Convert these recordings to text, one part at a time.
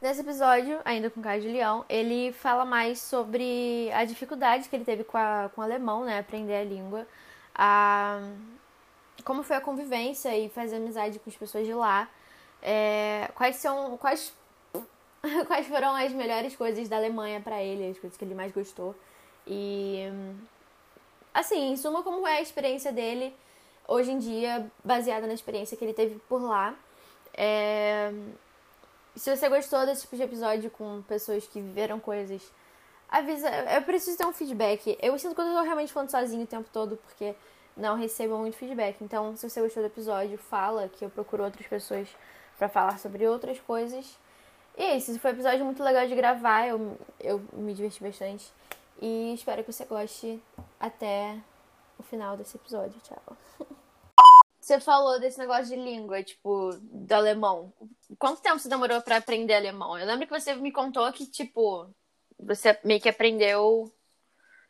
Nesse episódio, ainda com o Caio de Leão, ele fala mais sobre a dificuldade que ele teve com, a, com o alemão, né? Aprender a língua. A, como foi a convivência e fazer amizade com as pessoas de lá. É, quais são. Quais, quais foram as melhores coisas da Alemanha para ele, as coisas que ele mais gostou. E. Assim, em suma, como é a experiência dele hoje em dia, baseada na experiência que ele teve por lá. É, se você gostou desse tipo de episódio com pessoas que viveram coisas, avisa. Eu preciso ter um feedback. Eu sinto que eu tô realmente falando sozinho o tempo todo, porque não recebo muito feedback. Então, se você gostou do episódio, fala que eu procuro outras pessoas para falar sobre outras coisas. E é isso, foi um episódio muito legal de gravar, eu, eu me diverti bastante. E espero que você goste até o final desse episódio. Tchau. Você falou desse negócio de língua, tipo, do alemão. Quanto tempo você demorou para aprender alemão? Eu lembro que você me contou que, tipo, você meio que aprendeu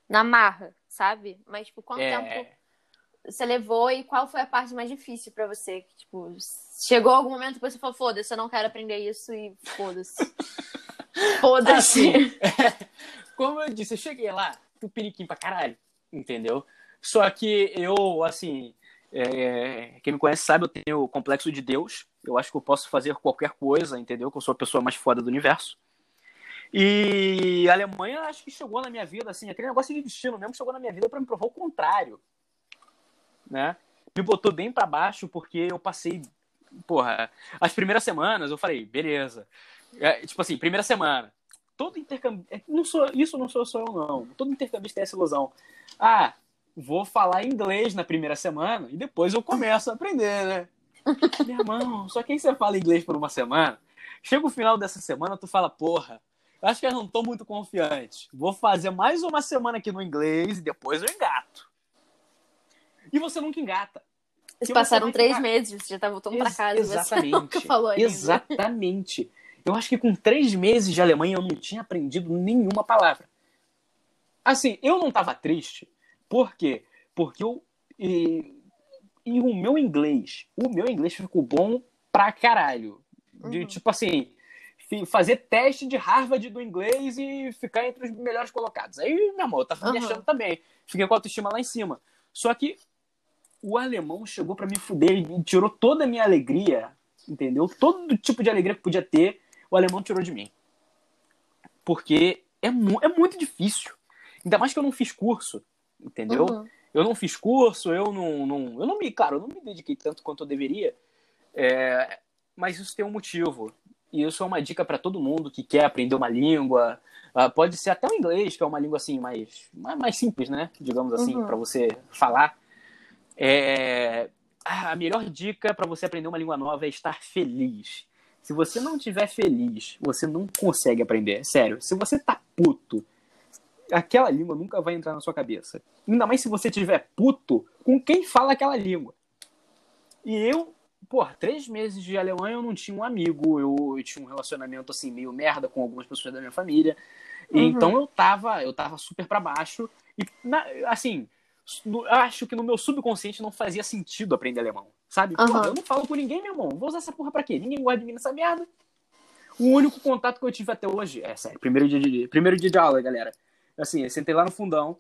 na marra, sabe? Mas, tipo, quanto é... tempo você levou e qual foi a parte mais difícil para você? Tipo, chegou algum momento que você falou, foda-se, eu não quero aprender isso e foda-se. foda-se. Assim, como eu disse, eu cheguei lá, tupiniquim pra caralho, entendeu? Só que eu, assim, é, quem me conhece sabe, eu tenho o complexo de Deus. Eu acho que eu posso fazer qualquer coisa, entendeu? Que eu sou a pessoa mais foda do universo. E a Alemanha, acho que chegou na minha vida, assim, aquele negócio de destino mesmo chegou na minha vida para me provar o contrário, né? Me botou bem para baixo porque eu passei, porra, as primeiras semanas eu falei, beleza. É, tipo assim, primeira semana, todo intercâmbio, é, não sou, isso não sou só eu não, todo intercambista tem essa ilusão. Ah, vou falar inglês na primeira semana e depois eu começo a aprender, né? Meu irmão, só que aí você fala inglês por uma semana, chega o final dessa semana, tu fala, porra, acho que eu não tô muito confiante. Vou fazer mais uma semana aqui no inglês e depois eu engato. E você nunca engata. Eles passaram três ficar... meses, você já tá voltando Ex pra casa. Exatamente. Você nunca falou ainda. Exatamente. Eu acho que com três meses de Alemanha eu não tinha aprendido nenhuma palavra. Assim, eu não tava triste por quê? Porque eu. E, e o meu inglês, o meu inglês ficou bom pra caralho. De, uhum. Tipo assim, fazer teste de Harvard do inglês e ficar entre os melhores colocados. Aí, meu amor, eu tava uhum. me achando também. Fiquei com a autoestima lá em cima. Só que o alemão chegou para me fuder e tirou toda a minha alegria, entendeu? Todo tipo de alegria que podia ter, o alemão tirou de mim. Porque é, mu é muito difícil. Ainda mais que eu não fiz curso entendeu? Uhum. Eu não fiz curso, eu não, não, eu não me, claro, eu não me dediquei tanto quanto eu deveria, é, mas isso tem um motivo. E isso é uma dica para todo mundo que quer aprender uma língua. Uh, pode ser até o inglês, que é uma língua assim mais, mais simples, né? Digamos assim, uhum. para você falar. É, a melhor dica para você aprender uma língua nova é estar feliz. Se você não estiver feliz, você não consegue aprender. Sério, se você tá puto, aquela língua nunca vai entrar na sua cabeça. Ainda mais se você tiver puto com quem fala aquela língua. E eu, pô, três meses de Alemanha eu não tinha um amigo, eu, eu tinha um relacionamento assim meio merda com algumas pessoas da minha família. Uhum. Então eu tava, eu tava super para baixo e na, assim, eu acho que no meu subconsciente não fazia sentido aprender alemão, sabe? Uhum. eu não falo com ninguém, meu irmão. Vou usar essa porra pra quê? Ninguém gosta de mim nessa merda. O único contato que eu tive até hoje, é sério, primeiro dia de, primeiro dia de aula, galera Assim, eu sentei lá no fundão,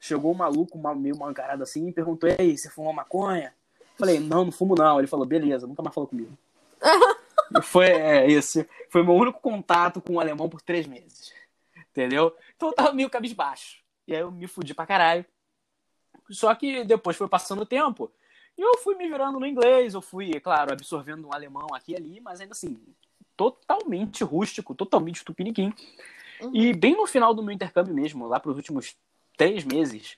chegou um maluco, uma, meio mancarado assim, e perguntou: Ei, você fumou maconha? Falei: Não, não fumo não. Ele falou: Beleza, nunca mais falou comigo. foi é, esse. Foi meu único contato com o alemão por três meses. Entendeu? Então eu tava meio cabisbaixo. E aí eu me fudi pra caralho. Só que depois foi passando o tempo. E eu fui me virando no inglês, eu fui, é claro, absorvendo um alemão aqui e ali, mas ainda assim, totalmente rústico, totalmente tupiniquim. Uhum. E bem no final do meu intercâmbio mesmo, lá para os últimos três meses,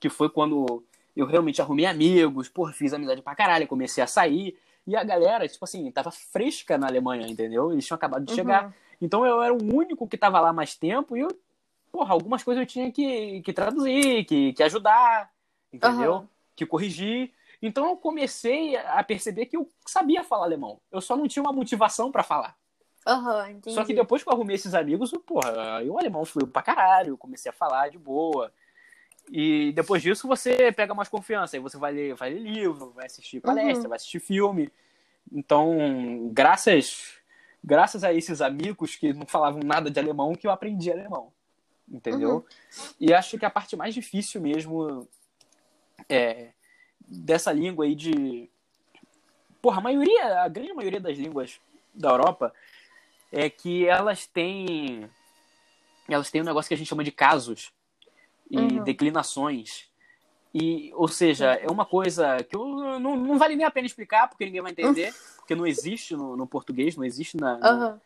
que foi quando eu realmente arrumei amigos, pô, fiz amizade pra caralho, comecei a sair. E a galera, tipo assim, tava fresca na Alemanha, entendeu? Eles tinham acabado de uhum. chegar. Então eu era o único que tava lá mais tempo e eu, porra, algumas coisas eu tinha que, que traduzir, que, que ajudar, entendeu? Uhum. Que corrigir. Então eu comecei a perceber que eu sabia falar alemão. Eu só não tinha uma motivação para falar. Uhum, Só que depois que eu arrumei esses amigos, porra, aí o alemão fluiu pra caralho, comecei a falar de boa. E depois disso você pega mais confiança, aí você vai ler, vai ler livro, vai assistir palestra, uhum. vai assistir filme. Então, graças graças a esses amigos que não falavam nada de alemão que eu aprendi alemão. Entendeu? Uhum. E acho que a parte mais difícil mesmo é, dessa língua aí de. Porra, a maioria, a grande maioria das línguas da Europa é que elas têm. Elas têm um negócio que a gente chama de casos e uhum. declinações. E, ou seja, é uma coisa que eu, não, não vale nem a pena explicar, porque ninguém vai entender, porque não existe no, no português, não existe na. Uhum.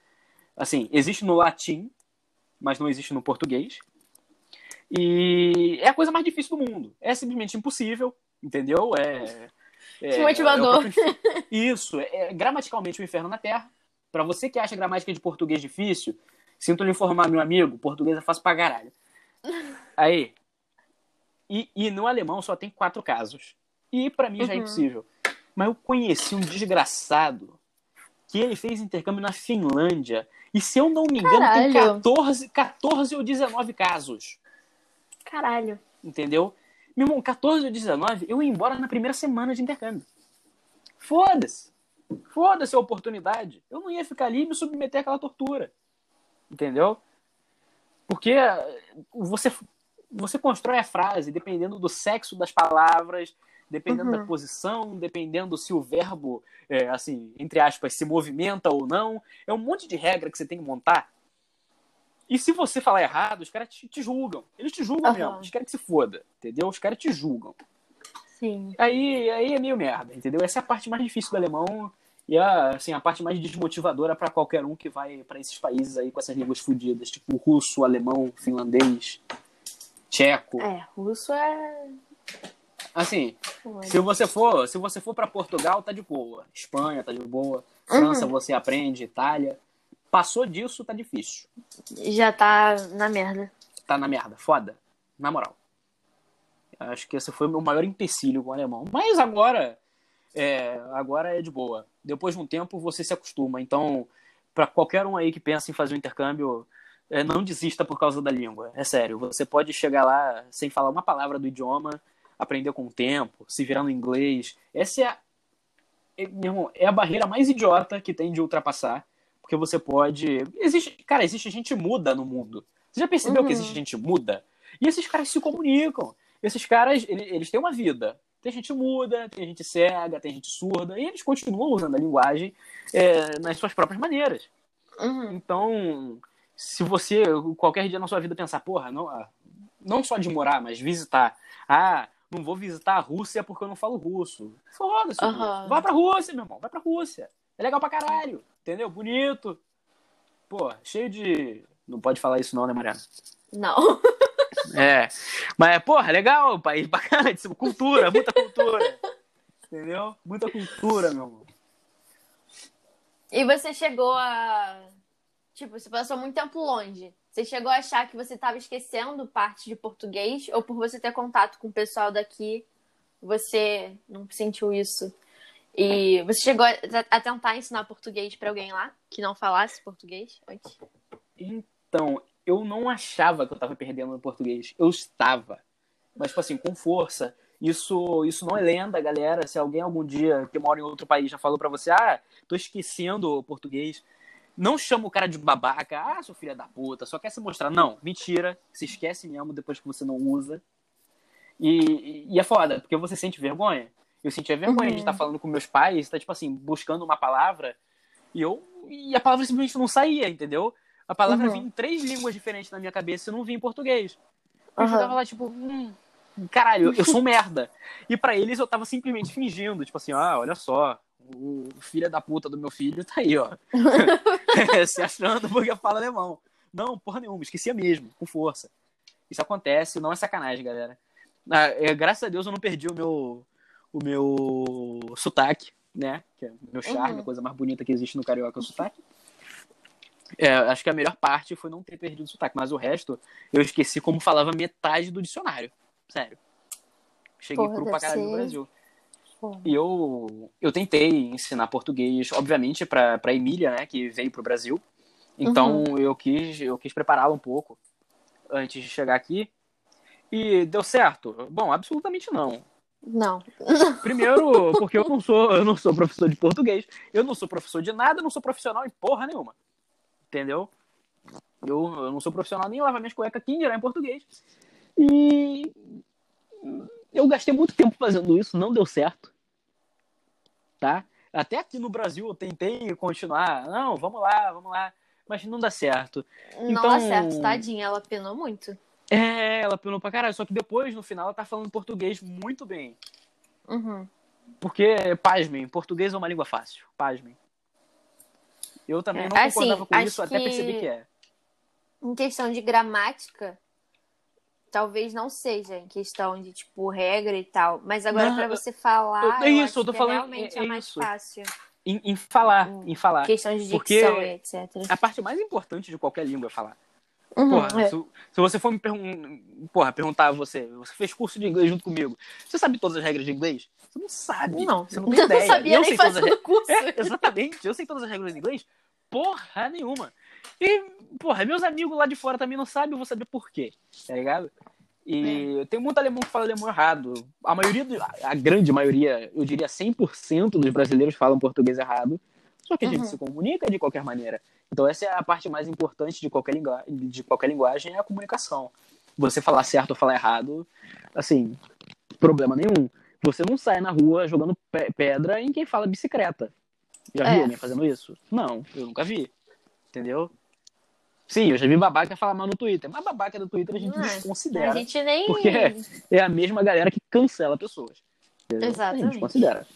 Assim, existe no latim, mas não existe no português. E é a coisa mais difícil do mundo. É simplesmente impossível, entendeu? É. é motivador. É Isso, é, é gramaticalmente o um inferno na Terra. Para você que acha gramática de português difícil, sinto lhe informar, meu amigo, português é fácil pra caralho. Aí, e, e no alemão só tem quatro casos. E para mim já é uhum. impossível. Mas eu conheci um desgraçado que ele fez intercâmbio na Finlândia. E se eu não me engano, Caralho. tem 14, 14 ou 19 casos. Caralho. Entendeu? Meu irmão, 14 ou 19, eu ia embora na primeira semana de intercâmbio. Foda-se. Foda-se a oportunidade. Eu não ia ficar ali e me submeter àquela tortura. Entendeu? Porque você você constrói a frase dependendo do sexo das palavras, dependendo uhum. da posição, dependendo se o verbo, é, assim, entre aspas, se movimenta ou não. É um monte de regra que você tem que montar. E se você falar errado, os caras te, te, julgam. Eles te julgam uhum. mesmo. Eles querem que se foda, entendeu? Os caras te julgam. Sim. Aí, aí é meio merda, entendeu? Essa é a parte mais difícil do alemão e a, assim, a parte mais desmotivadora para qualquer um que vai para esses países aí com essas línguas fodidas, tipo russo, alemão, finlandês tcheco. É, russo é. Assim, se você for, se você for para Portugal, tá de boa. Espanha tá de boa. França uhum. você aprende, Itália. Passou disso, tá difícil. Já tá na merda. Tá na merda, foda. Na moral. Acho que esse foi o meu maior empecilho com o alemão. Mas agora, é, agora é de boa. Depois de um tempo você se acostuma. Então, para qualquer um aí que pensa em fazer um intercâmbio, é, não desista por causa da língua. É sério. Você pode chegar lá sem falar uma palavra do idioma, aprender com o tempo, se virar no inglês. Essa é a, é, irmão, é a barreira mais idiota que tem de ultrapassar. Porque você pode. Existe. Cara, existe gente muda no mundo. Você já percebeu uhum. que existe gente muda? E esses caras se comunicam. Esses caras, eles, eles têm uma vida. Tem gente muda, tem gente cega, tem gente surda, e eles continuam usando a linguagem é, nas suas próprias maneiras. Uhum. Então, se você, qualquer dia na sua vida, pensar, porra, não, ah, não só de morar, mas visitar. Ah, não vou visitar a Rússia porque eu não falo russo. Foda-se. Uhum. Vai pra Rússia, meu irmão. Vai pra Rússia. É legal pra caralho. Entendeu? Bonito. Pô, cheio de. Não pode falar isso, não, né, Mariana? Não. É. Mas, porra, legal, país bacana, cultura, muita cultura. Entendeu? Muita cultura, meu irmão. E você chegou a Tipo, você passou muito tempo longe. Você chegou a achar que você estava esquecendo parte de português? Ou por você ter contato com o pessoal daqui, você não sentiu isso? E você chegou a, tentar ensinar português para alguém lá que não falasse português antes? Então, eu não achava que eu estava perdendo no português. Eu estava. Mas, tipo assim, com força. Isso, isso não é lenda, galera. Se alguém algum dia que mora em outro país já falou para você, ah, tô esquecendo o português não chama o cara de babaca, ah, seu filho da puta, só quer se mostrar. Não, mentira, se esquece mesmo depois que você não usa. E, e é foda, porque você sente vergonha. Eu sentia vergonha uhum. de estar falando com meus pais, tá tipo assim, buscando uma palavra, e eu e a palavra simplesmente não saía, entendeu? A palavra uhum. vinha em três línguas diferentes na minha cabeça e não vinha em português. Eu uhum. tava lá, tipo, hum, caralho, eu sou um merda. E para eles eu tava simplesmente fingindo, tipo assim, ah, olha só, o filho da puta do meu filho tá aí, ó. se achando porque fala alemão. Não, porra nenhuma, esquecia mesmo, com força. Isso acontece, não é sacanagem, galera. Ah, é, graças a Deus eu não perdi o meu, o meu sotaque, né? Que é meu charme, uhum. a coisa mais bonita que existe no carioca é o sotaque. É, acho que a melhor parte foi não ter perdido o sotaque, mas o resto eu esqueci como falava metade do dicionário. Sério. Cheguei Porra, cru pra caralho ser... no Brasil. E eu, eu tentei ensinar português, obviamente, para a Emília, né, que veio para o Brasil. Então uhum. eu quis, eu quis prepará-la um pouco antes de chegar aqui. E deu certo? Bom, absolutamente não. Não. Primeiro, porque eu não sou, eu não sou professor de português, eu não sou professor de nada, eu não sou profissional em porra nenhuma. Entendeu? Eu, eu não sou profissional nem lavar minhas cuecas aqui, dirá em português. E eu gastei muito tempo fazendo isso, não deu certo. Tá? Até aqui no Brasil eu tentei continuar. Não, vamos lá, vamos lá. Mas não dá certo. Não então, dá certo, tadinha, ela penou muito. É, ela penou pra caralho. Só que depois, no final, ela tá falando português muito bem. Uhum. Porque, pasmem, português é uma língua fácil. Pasmem. Eu também É, não assim, concordava com isso, até percebi que é. Em questão de gramática, talvez não seja, em questão de, tipo, regra e tal. Mas agora, pra você falar, eu- é eu isso, acho eu tô que falando- realmente é- é, é mais isso. fácil. Em, em falar, em falar. Questão de dicção e etc. A parte mais importante de qualquer língua é falar. Uhum, Porra, é. se, se você for me pergun porra, perguntar a você, você fez curso de inglês junto comigo, você sabe todas as regras de inglês? Você não sabe. Não, Você não tem ideia. não sabia eu nem sei todas as fazendo curso. É, exatamente. Eu sei todas as regras em inglês. Porra nenhuma. E, porra, meus amigos lá de fora também não sabem, eu vou saber por quê. Tá ligado? E tem muito alemão que fala alemão errado. A maioria, do- a grande maioria, eu diria 100% dos brasileiros falam português errado. Só que a gente Uhum. se comunica de qualquer maneira. Então essa é a parte mais importante de qualquer, lingu de qualquer linguagem, é a comunicação. Você falar certo ou falar errado, assim, problema nenhum. Você não sai na rua jogando pe- pedra em quem fala bicicleta. Já É. viu alguém fazendo isso? Não, eu nunca vi. Entendeu? Sim, eu já vi babaca falar mal no Twitter. Mas babaca do Twitter a gente Não desconsidera. A gente nem. Porque é a mesma galera que cancela pessoas. Entendeu? A Exatamente. gente considera.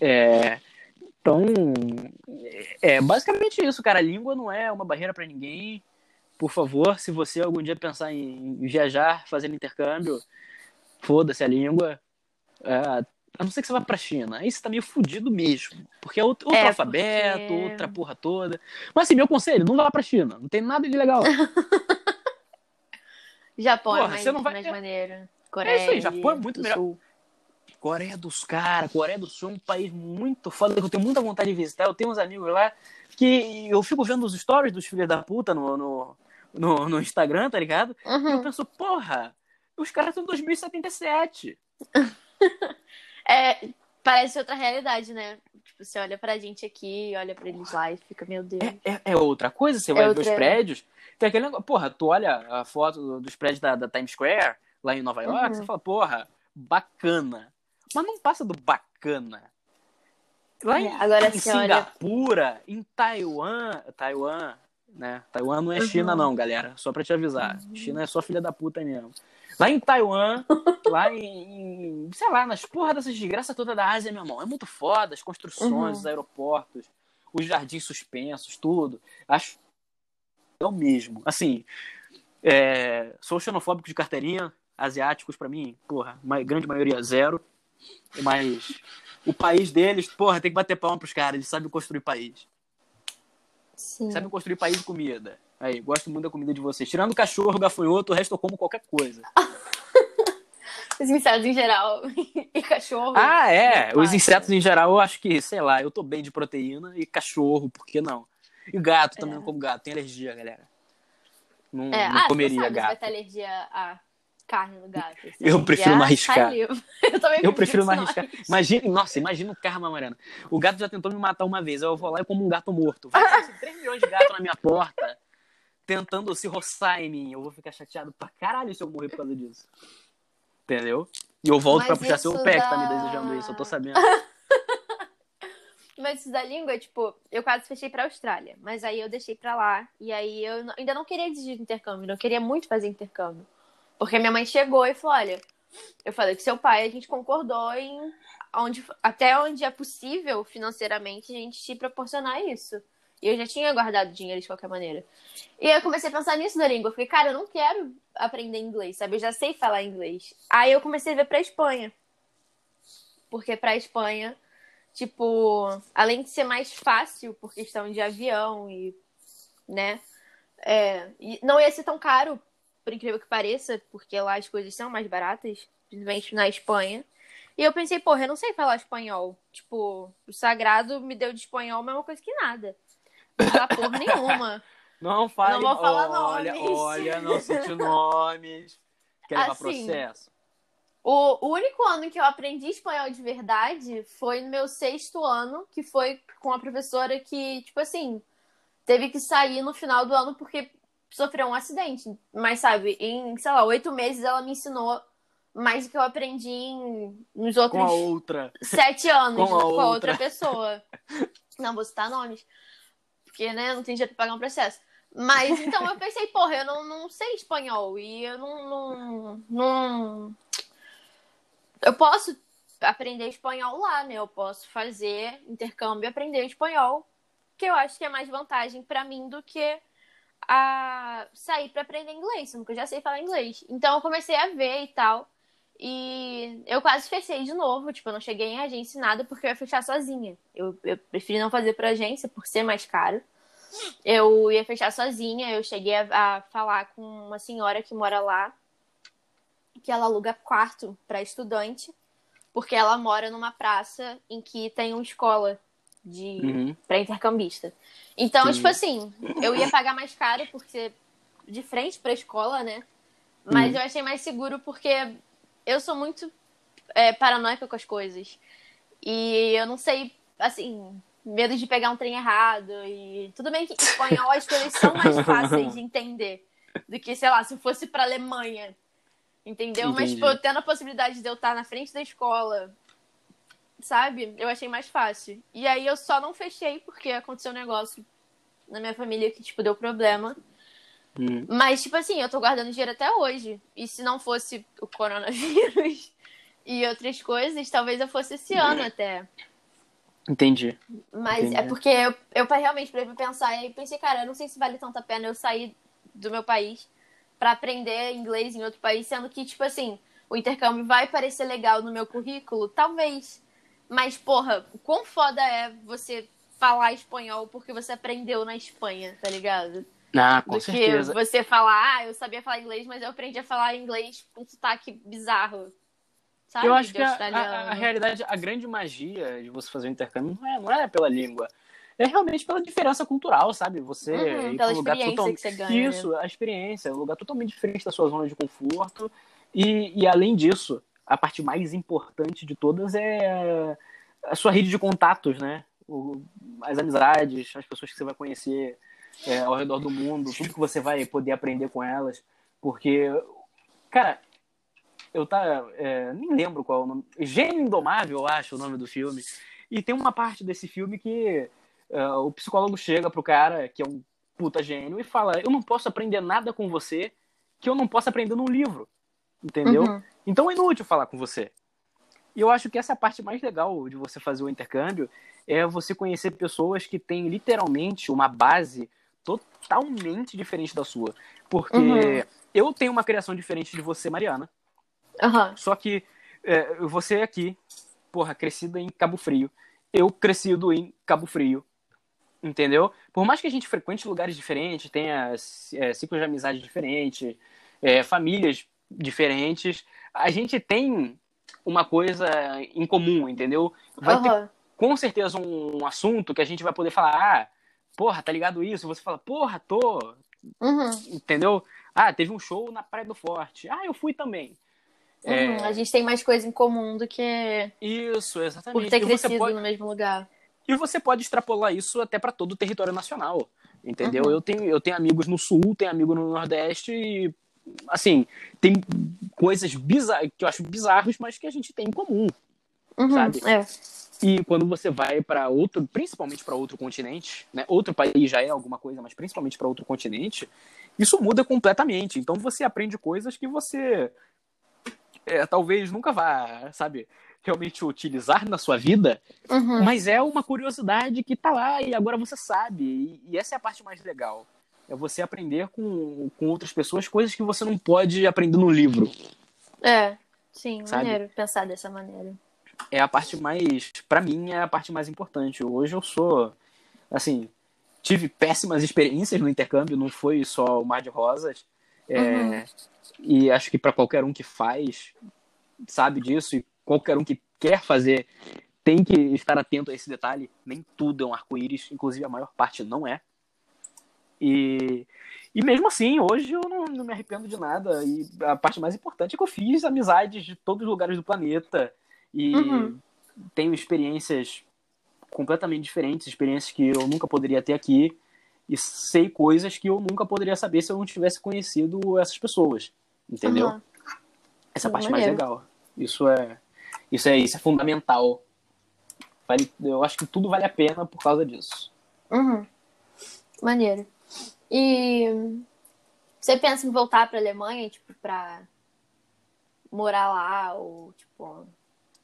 É, então, é basicamente isso, cara. A língua não é uma barreira pra ninguém. Por favor, se você algum dia pensar em viajar, fazer intercâmbio, foda-se a língua. É, a não ser que você vá pra China. Aí você tá meio fudido mesmo. Porque é outro, outro É, alfabeto, porque- outra porra toda. Mas assim, meu conselho, não vá pra China. Não tem nada de legal. Japão Porra, é mais, você não vai- mais é- maneiro. Coreia. isso aí, Japão é muito melhor. Sul. Coreia dos caras, Coreia do Sul é um país muito foda que eu tenho muita vontade de visitar. Eu tenho uns amigos lá que eu fico vendo os stories dos filhos da puta no, no, no, no Instagram, tá ligado? E eu Uhum. penso, porra, os caras são 2077. É, parece outra realidade, né? Tipo, você olha pra gente aqui, olha pra eles lá e fica, meu Deus. É, é, é outra coisa, você vai ver outra- os prédios. Tem aquele negócio, porra, tu olha a foto dos prédios da, da Times Square, lá em Nova York, Uhum. você fala, porra, bacana. Mas não passa do bacana. Lá em, É, agora em você olha- Singapura, em Taiwan, Taiwan, né? Taiwan não é Uhum. China não, galera. Só pra te avisar. China é só filha da puta mesmo. Lá em Taiwan, lá em, em- sei lá, nas porra dessas desgraças toda da Ásia, meu irmão. É muito foda, as construções, Uhum. os aeroportos, os jardins suspensos, tudo. Acho é o mesmo. Assim, é, sou xenofóbico de carteirinha, asiáticos pra mim, porra, ma- grande maioria zero. Mas o país deles, porra, tem que bater palma pros caras, eles sabem construir país. Sim. Sabem construir país de comida. Aí, gosto muito da comida de vocês. Tirando cachorro, gafanhoto, o resto eu como qualquer coisa. Os insetos em geral. e cachorro. Ah, é. Os insetos em geral, eu acho que, sei lá, eu tô bem de proteína e cachorro, por que não? E gato também É. não como gato, tem alergia, galera. Não, É, não ah, comeria sabe, você vai gato. ter alergia à carne do gato. Você Eu prefiro que não arriscar. Eu também Eu prefiro não arriscar. Imagina, nossa, imagina o karma, Mariana. O gato já tentou me matar uma vez. Eu vou lá e como um gato morto. Vai aparecer 3 milhões de gatos na minha porta, tentando se roçar em mim. Eu vou ficar chateado pra caralho se eu morrer por causa disso. Entendeu? E eu volto Mas pra puxar seu pé que tá me desejando isso, eu tô sabendo. Mas isso da língua, tipo, eu quase fechei pra Austrália. Mas aí eu deixei pra lá. E aí eu ainda não queria desistir do intercâmbio. Não queria muito fazer intercâmbio. Porque minha mãe chegou e falou: olha, eu falei que seu pai, a gente concordou em onde, até onde é possível financeiramente a gente te proporcionar isso. E eu já tinha guardado dinheiro de qualquer maneira. E eu comecei a pensar nisso da língua. Eu falei, cara, eu não quero aprender inglês, sabe? Eu já sei falar inglês. Aí eu comecei a ver pra Espanha. Porque pra Espanha, tipo, além de ser mais fácil por questão de avião e, né? É, e não ia ser tão caro, por incrível que pareça, porque lá as coisas são mais baratas, principalmente na Espanha. E eu pensei, porra, eu não sei falar espanhol. Tipo, o sagrado me deu de espanhol a mesma coisa que nada. Não falar porra nenhuma. Não fale. Não vou falar olha, nomes. olha, não cite nomes. Quer levar Assim. processo? O, o único ano que eu aprendi espanhol de verdade foi no meu sexto ano, que foi com a professora que, tipo assim, teve que sair no final do ano porque sofreu um acidente. Mas, sabe, em, sei lá, oito meses ela me ensinou mais do que eu aprendi em, nos outros Com a outra. sete anos Com a com, a outra outra. pessoa. Não vou citar nomes, porque, né, não tem jeito de pagar um processo. Mas, então, eu pensei, porra, eu não, não sei espanhol e eu não, não, não... Eu posso aprender espanhol lá, né? Eu posso fazer intercâmbio e aprender espanhol, que eu acho que é mais vantagem pra mim do que a sair pra aprender inglês, porque eu já sei falar inglês. Então eu comecei a ver e tal. E eu quase fechei de novo, tipo, eu não cheguei em agência nada porque eu ia fechar sozinha. Eu, eu preferi não fazer por agência por ser mais caro. Eu ia fechar sozinha, eu cheguei a, a falar com uma senhora que mora lá, que ela aluga quarto para estudante, porque ela mora numa praça em que tem uma escola de Uhum. para intercambista. Então, Entendi. tipo assim, eu ia pagar mais caro por ser de frente pra escola, né? Mas Uhum. eu achei mais seguro porque eu sou muito é, paranoica com as coisas. E eu não sei, assim, medo de pegar um trem errado. E tudo bem que em espanhol as coisas são mais fáceis de entender do que, sei lá, se fosse pra Alemanha. Entendeu? Mas, Entendi. tipo, tendo a possibilidade de eu estar na frente da escola, sabe? Eu achei mais fácil. E aí eu só não fechei porque aconteceu um negócio na minha família que, tipo, deu problema. Uhum. Mas, tipo assim, eu tô guardando dinheiro até hoje. E se não fosse o coronavírus e outras coisas, talvez eu fosse esse ano até. Entendi. Mas Entendi. é porque eu, eu realmente parei pra pensar e pensei, cara, eu não sei se vale tanta pena eu sair do meu país pra aprender inglês em outro país, sendo que, tipo assim, o intercâmbio vai parecer legal no meu currículo, talvez. Mas, porra, quão foda é você falar espanhol porque você aprendeu na Espanha, tá ligado? Ah, com Do certeza. que você falar, ah, eu sabia falar inglês, mas eu aprendi a falar inglês com sotaque bizarro. Sabe? Eu acho De que a, australiano. a- a realidade, a grande magia de você fazer um intercâmbio não é, não é pela língua. É realmente pela diferença cultural, sabe? Você Uhum, ir pela um lugar experiência total- que você ganha? Isso, a experiência, um lugar totalmente diferente da sua zona de conforto. E, e além disso, a parte mais importante de todas é a sua rede de contatos, né? O- as amizades, as pessoas que você vai conhecer é, ao redor do mundo, tudo que você vai poder aprender com elas. Porque, cara, eu tá. é, nem lembro qual é o nome. Gênio Indomável, eu acho o nome do filme. E tem uma parte desse filme que é, o psicólogo chega pro cara, que é um puta gênio, e fala: Eu não posso aprender nada com você que eu não possa aprender num livro. Entendeu? Uhum. Então é inútil falar com você. E eu acho que essa é a parte mais legal de você fazer o intercâmbio é você conhecer pessoas que têm literalmente uma base totalmente diferente da sua. Porque Uhum. eu tenho uma criação diferente de você, Mariana. Aham. Só que é, você aqui, porra, crescida em Cabo Frio. Eu crescido em Cabo Frio. Entendeu? Por mais que a gente frequente lugares diferentes, tenha é, ciclos de amizade diferentes, é, famílias diferentes, a gente tem uma coisa em comum, entendeu? Vai ter Aham. com certeza um assunto que a gente vai poder falar, ah, porra, tá ligado isso? Você fala, porra, tô, Uhum. entendeu? Ah, teve um show na Praia do Forte. Ah, eu fui também. É, Uhum. A gente tem mais coisa em comum do que Isso, exatamente. por ter crescido pode, no mesmo lugar. e você pode extrapolar isso até para todo o território nacional, entendeu? Uhum. Eu, tenho, eu tenho amigos no Sul, tenho amigo no Nordeste e, assim, tem coisas bizarras, que eu acho bizarros, mas que a gente tem em comum. Uhum. Sabe? É. E quando você vai para outro, principalmente para outro continente, né? Outro país já é alguma coisa, mas principalmente para outro continente, isso muda completamente. Então você aprende coisas que você é, talvez nunca vá, sabe, realmente utilizar na sua vida, Uhum. mas é uma curiosidade que tá lá e agora você sabe. E, e essa é a parte mais legal. É você aprender com, com outras pessoas coisas que você não pode aprender no livro. É. Sim, Sabe? maneiro pensar dessa maneira. é a parte mais, Pra mim, é a parte mais importante. Hoje eu sou, assim, tive péssimas experiências no intercâmbio, não foi só o mar de rosas. É, Uhum. E acho que pra qualquer um que faz, sabe disso, e qualquer um que quer fazer, tem que estar atento a esse detalhe. Nem tudo é um arco-íris, inclusive a maior parte não é. E, E mesmo assim, hoje eu não, não, me arrependo de nada. E a parte mais importante é que eu fiz amizades de todos os lugares do planeta. E uhum. tenho experiências completamente diferentes, experiências que eu nunca poderia ter aqui. E sei coisas que eu nunca poderia saber se eu não tivesse conhecido essas pessoas. Entendeu? Uhum. Essa é a parte mais legal. Isso é, isso é, isso é fundamental. Vale, eu acho que tudo vale a pena por causa disso. Uhum. Maneiro. E você pensa em voltar para Alemanha, tipo, para morar lá ou tipo,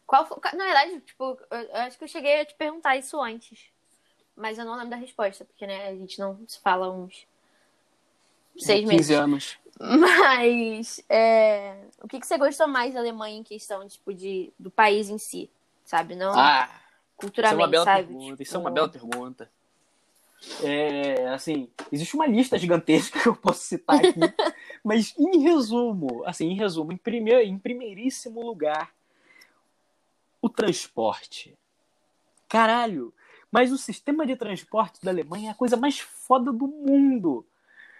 qual na verdade, tipo, eu acho que eu cheguei a te perguntar isso antes, mas eu não lembro da resposta, porque né, a gente não se fala uns seis 15 meses. anos. Mas é, o que, que você gostou mais da Alemanha em questão tipo, de, do país em si, sabe? Não ah, culturalmente, isso é uma bela sabe? Pergunta, tipo... Isso é uma bela pergunta. É, assim, existe uma lista gigantesca que eu posso citar aqui, mas em resumo, assim, em resumo, em, primeiro, em primeiríssimo lugar, o transporte. Caralho, mas o sistema de transporte da Alemanha é a coisa mais foda do mundo.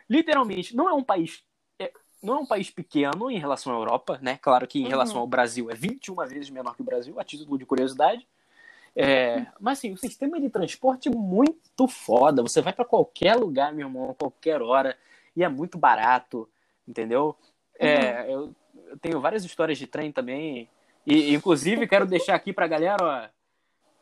Literalmente, não é um país é, não é um país pequeno em relação à Europa, né? Claro que em uhum. relação ao Brasil é 21 vezes menor que o Brasil, a título de curiosidade. É, mas assim, o sistema de transporte é muito foda. Você vai para qualquer lugar, meu irmão, a qualquer hora, e é muito barato, entendeu? É, uhum. eu, eu, tenho várias histórias de trem também. E, inclusive, quero deixar aqui pra galera, ó,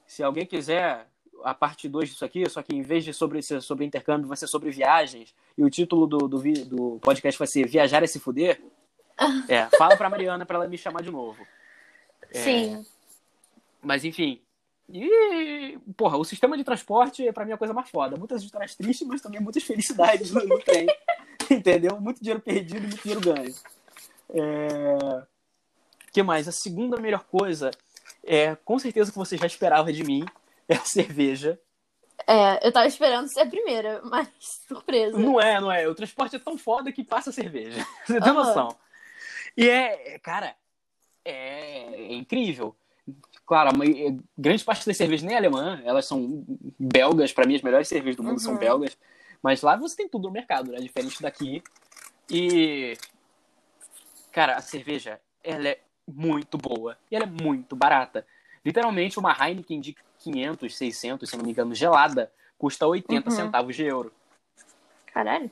se alguém quiser a parte 2 disso aqui, só que em vez de sobre, sobre intercâmbio, vai ser sobre viagens, e o título do, do, do podcast vai ser Viajar é se fuder. É, fala pra Mariana pra ela me chamar de novo. É, Sim. Mas enfim, e, porra, o sistema de transporte, para mim, é a coisa mais foda. Muitas histórias tristes, mas também muitas felicidades no, no trem. Entendeu? Muito dinheiro perdido e muito dinheiro ganho. É... que mais? A segunda melhor coisa é, com certeza que você já esperava de mim, é a cerveja. É, eu tava esperando ser a primeira, mas surpresa. Não é, não é. O transporte é tão foda que passa a cerveja. Você tem uhum. noção. E é, cara, é, é incrível. Claro, a grande parte das cervejas nem é alemã, elas são belgas, para mim as melhores cervejas do mundo uhum. são belgas. Mas lá você tem tudo no mercado, né? Diferente daqui. E. Cara, a cerveja, ela é muito boa. E ela é muito barata. Literalmente, uma Heineken de 500, 600, se não me engano, gelada, custa 80 uhum. centavos de euro. Caralho.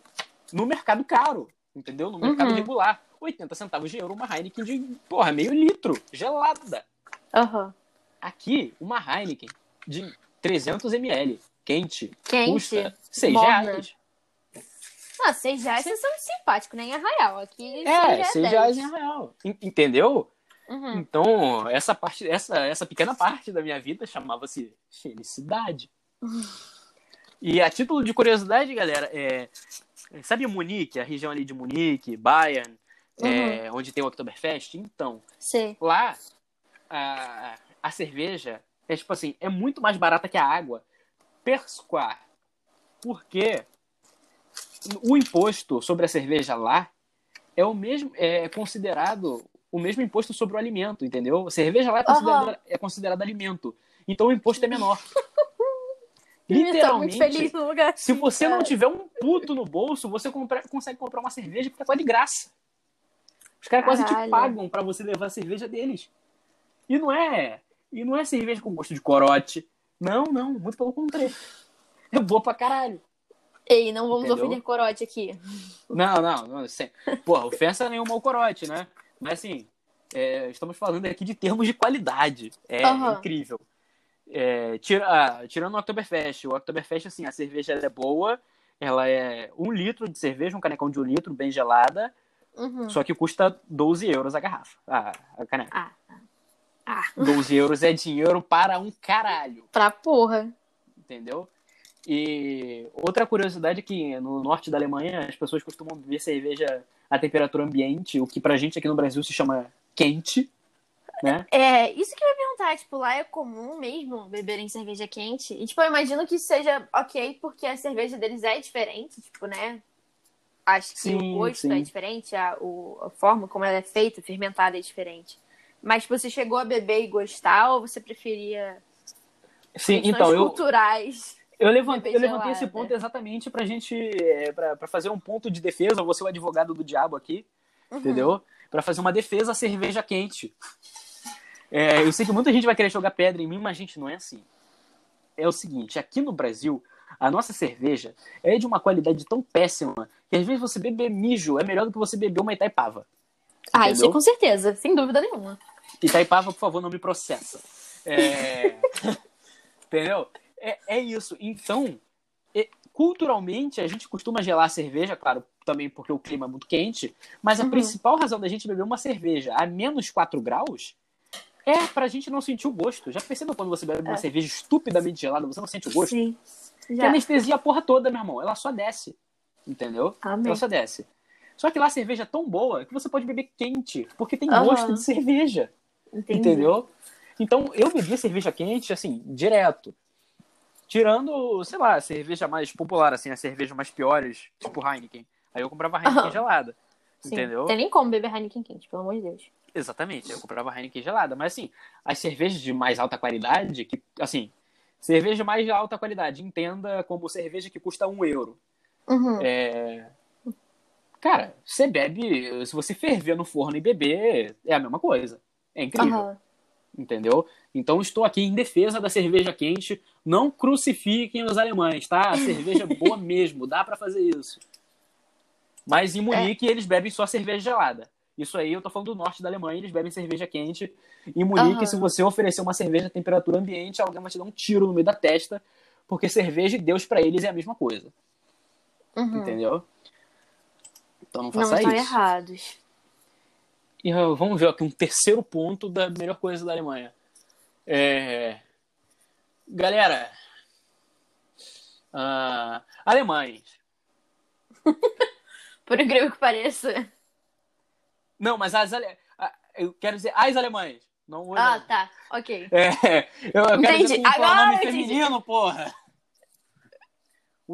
No mercado caro, entendeu? No mercado uhum. regular. 80 centavos de euro, uma Heineken de, porra, meio litro, gelada. Aham. Uhum. Aqui, uma Heineken de 300 ml, quente, quente custa 6 reais. Ah, 6 reais vocês são simpáticos, nem né? Arraial. Aqui é, 6 reais em Arraial. Entendeu? Uhum. Então, essa parte, essa, essa pequena parte da minha vida chamava-se felicidade. Uhum. E a título de curiosidade, galera, é, sabe Munique, a região ali de Munique, Bayern, é, uhum. é, onde tem o Oktoberfest? Então, Sim. lá a, a cerveja é tipo assim, é muito mais barata que a água per square. Porque o imposto sobre a cerveja lá é o mesmo é considerado o mesmo imposto sobre o alimento, entendeu? A cerveja lá é considerada, uhum. é considerada alimento. Então o imposto é menor. Literalmente, se você não tiver um puto no bolso, você compra, consegue comprar uma cerveja porque tá de graça. Os caras quase te pagam para você levar a cerveja deles. E não é e não é cerveja com gosto de corote. Não, não, muito pelo contrário. É boa pra caralho. Ei, não vamos Entendeu? ofender corote aqui. Não, não, não. Sem... Porra, ofensa nenhuma ao corote, né? Mas assim, é, estamos falando aqui de termos de qualidade. É uhum. incrível. É, tira, ah, tirando o Oktoberfest. O Oktoberfest, assim, a cerveja é boa. Ela é um litro de cerveja, um canecão de um litro, bem gelada. Uhum. Só que custa 12 euros a garrafa. A, a caneca. Ah, ah. 12 euros é dinheiro para um caralho. Pra porra. Entendeu? E outra curiosidade é que no norte da Alemanha as pessoas costumam beber cerveja a temperatura ambiente, o que pra gente aqui no Brasil se chama quente, né? É, isso que eu ia perguntar, tipo, lá é comum mesmo beberem cerveja quente? E, tipo, eu imagino que seja ok porque a cerveja deles é diferente, tipo, né? Acho que sim, o gosto é sim. é diferente, a, o, a forma como ela é feita, fermentada é diferente. Mas você chegou a beber e gostar ou você preferia Sim, então eu culturais? Eu levantei, eu levantei esse ponto exatamente pra gente. É, pra, pra fazer um ponto de defesa. Vou ser o advogado do diabo aqui. Uhum. Entendeu? Pra fazer uma defesa à cerveja quente. É, eu sei que muita gente vai querer jogar pedra em mim, mas, gente, não é assim. É o seguinte: aqui no Brasil, a nossa cerveja é de uma qualidade tão péssima que às vezes você beber mijo é melhor do que você beber uma Itaipava. Ah, isso é com certeza, sem dúvida nenhuma. Itaipava, por favor, não me processa. É... entendeu? É, é isso. Então, é, culturalmente, a gente costuma gelar a cerveja, claro, também porque o clima é muito quente, mas a uhum. principal razão da gente beber uma cerveja a menos 4 graus é pra gente não sentir o gosto. Já percebeu quando você bebe é. uma cerveja estupidamente gelada, você não sente o gosto? Sim. Já. Que anestesia a porra toda, meu irmão. Ela só desce. Entendeu? Amém. Ela só desce. Só que lá a cerveja é tão boa que você pode beber quente, porque tem uhum. gosto de cerveja. Entendi. Entendeu? Então, eu bebia cerveja quente, assim, direto. Tirando, sei lá, a cerveja mais popular, assim, as cervejas mais piores, tipo Heineken. Aí eu comprava Heineken uhum. gelada. Sim. Entendeu? Tem nem como beber Heineken quente, pelo amor de Deus. Exatamente, eu comprava Heineken gelada. Mas assim, as cervejas de mais alta qualidade, que, assim, cerveja mais de alta qualidade, entenda como cerveja que custa um euro. Uhum. É... Cara, você bebe, se você ferver no forno e beber, é a mesma coisa. É incrível. Uhum. Entendeu? Então estou aqui em defesa da cerveja quente. Não crucifiquem os alemães, tá? A cerveja é boa mesmo, dá para fazer isso. Mas em Munique é. eles bebem só cerveja gelada. Isso aí eu tô falando do norte da Alemanha, eles bebem cerveja quente. Em Munique, uhum. se você oferecer uma cerveja a temperatura ambiente, alguém vai te dar um tiro no meio da testa, porque cerveja e Deus para eles é a mesma coisa. Uhum. Entendeu? Então não faça não isso. Não estão errados. E vamos ver aqui um terceiro ponto da melhor coisa da Alemanha. É... Galera, uh, alemães. Por incrível que pareça. Não, mas as ale... eu quero dizer as alemães. Não ah, tá. Ok. É, eu, eu quero dizer com Agora nome feminino, porra.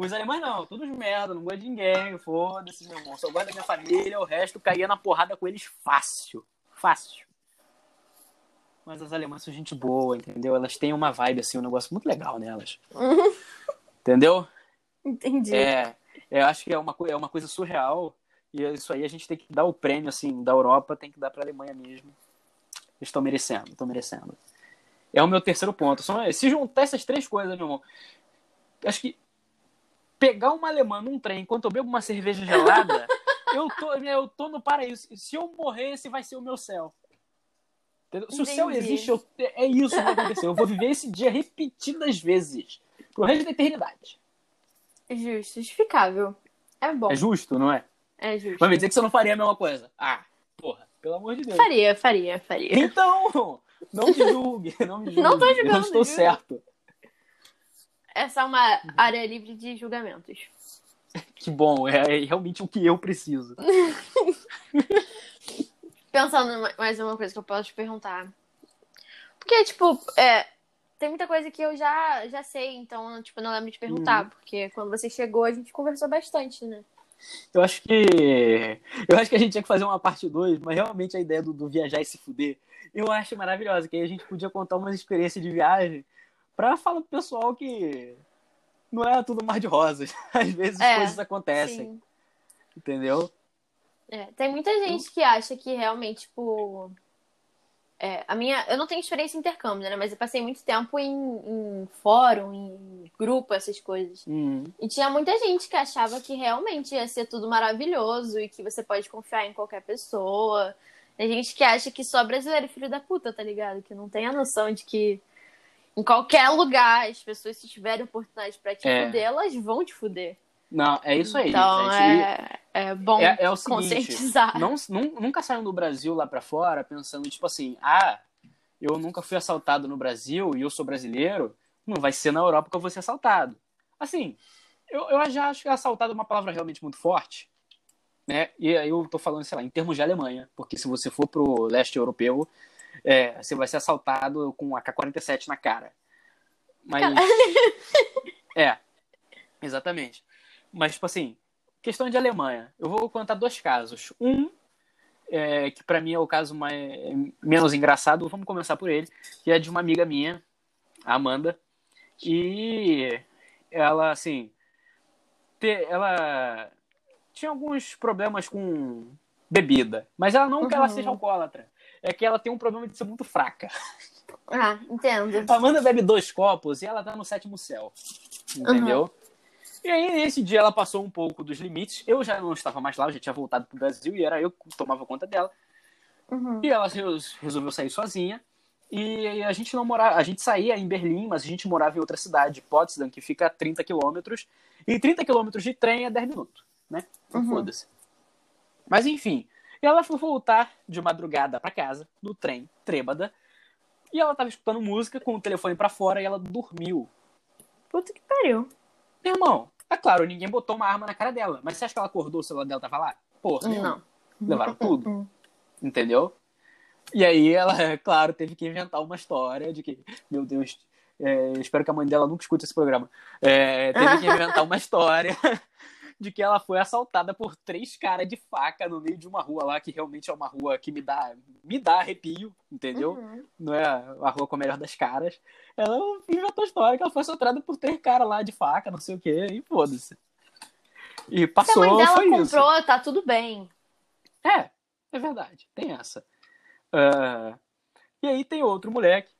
Os alemães não, todos merda, não gosto de ninguém, foda-se, meu irmão. Só gosto da minha família, o resto caía na porrada com eles fácil. Fácil. Mas as alemãs são gente boa, entendeu? Elas têm uma vibe, assim, um negócio muito legal nelas. entendeu? Entendi. É, eu acho que é uma, é uma coisa surreal. E isso aí a gente tem que dar o prêmio, assim, da Europa, tem que dar pra Alemanha mesmo. Eles estão merecendo, estão merecendo. É o meu terceiro ponto. Se juntar essas três coisas, meu irmão, acho que pegar uma alemã num trem enquanto eu bebo uma cerveja gelada, eu, tô, eu tô no paraíso. Se eu morrer, esse vai ser o meu céu. Entendeu? Se o céu existe, eu, é isso que vai acontecer. Eu vou viver esse dia repetidas vezes. Pro resto da eternidade. Justo, justificável. É bom. É justo, não é? É justo. Vai me dizer que você não faria a mesma coisa. Ah, porra, pelo amor de Deus. Faria, faria, faria. Então, não me julgue, não me julgue. Não tô julgando. Eu estou certo. Essa é uma área livre de julgamentos. Que bom, é, é realmente o que eu preciso. Pensando mais uma coisa que eu posso te perguntar. Porque, tipo, é, tem muita coisa que eu já, já sei, então, tipo, não lembro de te perguntar. Uhum. Porque quando você chegou, a gente conversou bastante, né? Eu acho que. Eu acho que a gente tinha que fazer uma parte 2, mas realmente a ideia do, do, viajar e se fuder, eu acho maravilhosa, que aí a gente podia contar umas experiências de viagem pra falar pro pessoal que não é tudo mar de rosas. Às vezes é, coisas acontecem. Sim. Entendeu? É, tem muita gente que acha que realmente, tipo. É, a minha, eu não tenho experiência em intercâmbio, né? Mas eu passei muito tempo em, em fórum, em grupo, essas coisas. Uhum. E tinha muita gente que achava que realmente ia ser tudo maravilhoso e que você pode confiar em qualquer pessoa. Tem gente que acha que só brasileiro é filho da puta, tá ligado? Que não tem a noção de que em qualquer lugar as pessoas, se tiverem oportunidade pra te é. fuder, elas vão te fuder. Não, é isso aí. Então, gente. é, é bom é, é o seguinte, conscientizar. Não, nunca saiam do Brasil lá para fora pensando, tipo assim, ah, eu nunca fui assaltado no Brasil e eu sou brasileiro, não vai ser na Europa que eu vou ser assaltado. Assim, eu, eu já acho que assaltado é uma palavra realmente muito forte, né? E aí eu tô falando, sei lá, em termos de Alemanha, porque se você for pro leste europeu, é, você vai ser assaltado com a K-47 na cara. Mas. é, exatamente. Mas, tipo assim, questão de Alemanha. Eu vou contar dois casos. Um, é, que para mim é o caso mais, menos engraçado, vamos começar por ele, que é de uma amiga minha, a Amanda. E ela, assim, ter, ela tinha alguns problemas com bebida. Mas ela não uhum. que ela seja alcoólatra. É que ela tem um problema de ser muito fraca. Ah, entendo. A Amanda bebe dois copos e ela tá no sétimo céu. Entendeu? Uhum. E aí, nesse dia, ela passou um pouco dos limites. Eu já não estava mais lá, eu já tinha voltado pro Brasil e era eu que tomava conta dela. Uhum. E ela resolveu sair sozinha. E a gente não morava, a gente saía em Berlim, mas a gente morava em outra cidade, Potsdam, que fica a 30 quilômetros. E 30 quilômetros de trem é 10 minutos, né? Uhum. foda-se. Mas enfim, ela foi voltar de madrugada para casa, no trem, trêbada. E ela tava escutando música com o telefone para fora e ela dormiu. Puta que pariu. Meu irmão, é claro, ninguém botou uma arma na cara dela. Mas você acha que ela acordou, o celular dela tava lá? Porra, não. Levaram tudo. Entendeu? E aí ela, é claro, teve que inventar uma história de que, meu Deus, é, espero que a mãe dela nunca escute esse programa. É, teve que inventar uma história de que ela foi assaltada por três caras de faca no meio de uma rua lá, que realmente é uma rua que me dá, me dá arrepio, entendeu? Uhum. Não é a rua com a melhor das caras. Ela inventou a história que ela foi assaltada por três caras lá de faca, não sei o quê, e foda-se. E passou, Se a mãe dela comprou, isso. tá tudo bem. É, é verdade, tem essa. Uh, e aí tem outro moleque